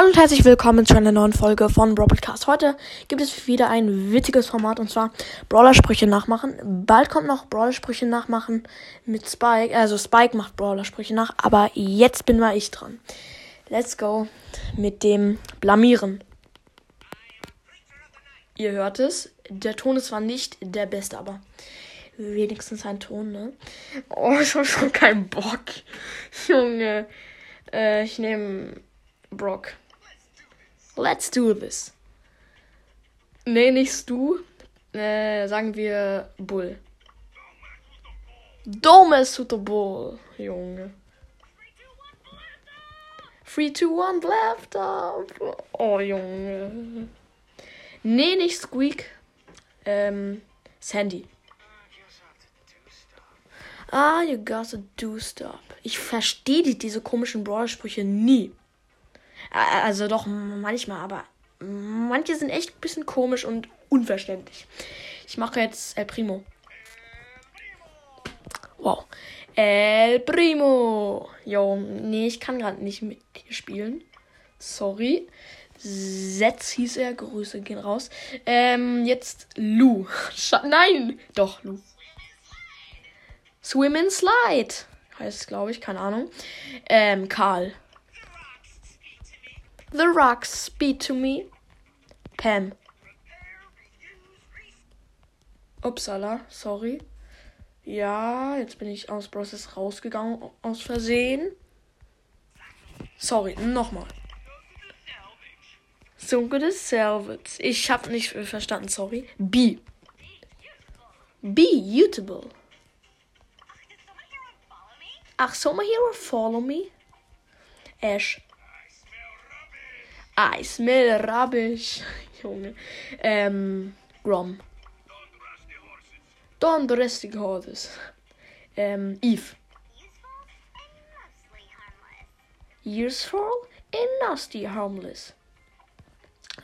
Hallo und herzlich willkommen zu einer neuen Folge von Brawl Podcast. Heute gibt es wieder ein witziges Format und zwar Brawler-Sprüche nachmachen. Bald kommt noch Brawler-Sprüche nachmachen mit Spike. Also Spike macht Brawler-Sprüche nach, aber jetzt bin mal ich dran. Let's go mit dem Blamieren. Ihr hört es. Der Ton ist zwar nicht der beste, aber wenigstens ein Ton, ne? Oh, ich hab schon keinen Bock. Junge. Äh, ich nehme Brock. Let's do this. Nee, nicht Stu. Äh, sagen wir Bull. Dome Super Bull, Junge. 3, 2, 1, left up. Oh, Junge. Nee, nicht Squeak. Ähm, Sandy. Ah, you gotta do stop. Ich verstehe die, diese komischen Brawler-Sprüche nie. Also doch manchmal, aber manche sind echt ein bisschen komisch und unverständlich. Ich mache jetzt El Primo. Wow. El Primo. Jo, nee, ich kann gerade nicht mit dir spielen. Sorry. Setz hieß er. Grüße gehen raus. Ähm, jetzt Lu. Sch Nein. Doch, Lu. Swim and Slide. Heißt es, glaube ich. Keine Ahnung. Ähm, Karl. The rocks speak to me. Pam. Upsala, sorry. Ja, jetzt bin ich aus Process rausgegangen aus Versehen. Sorry, nochmal. So gutes Salvage. Ich hab nicht verstanden, sorry. B. B, Utable. Ach, so my hero follow me? Ash. I smell rubbish. Junge. Ähm, Grom. Don't rest the horses. Ähm, Eve. Useful and nasty harmless.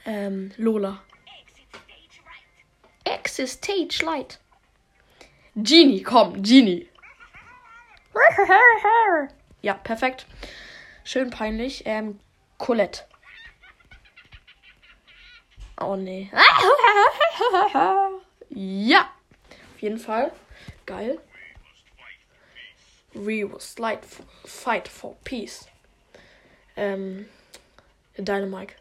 Ähm, Lola. Exit stage light. Genie, komm, Genie. Ja, perfekt. Schön peinlich. Ähm, Colette. Oh nee. ja. Auf jeden Fall. Geil. We will slide fight for peace. Ähm. Dynamite.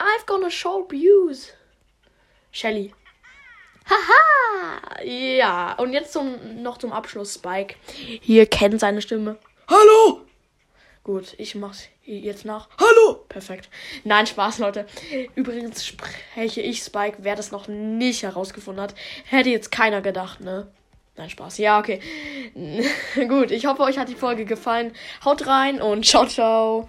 I've gonna show views. Shelly. Haha! Ja, und jetzt zum, noch zum Abschluss Spike. Hier kennt seine Stimme. Hallo! Gut, ich mach's jetzt nach. Hallo! Perfekt. Nein, Spaß, Leute. Übrigens spreche ich Spike, wer das noch nicht herausgefunden hat. Hätte jetzt keiner gedacht, ne? Nein, Spaß. Ja, okay. Gut, ich hoffe, euch hat die Folge gefallen. Haut rein und ciao, ciao.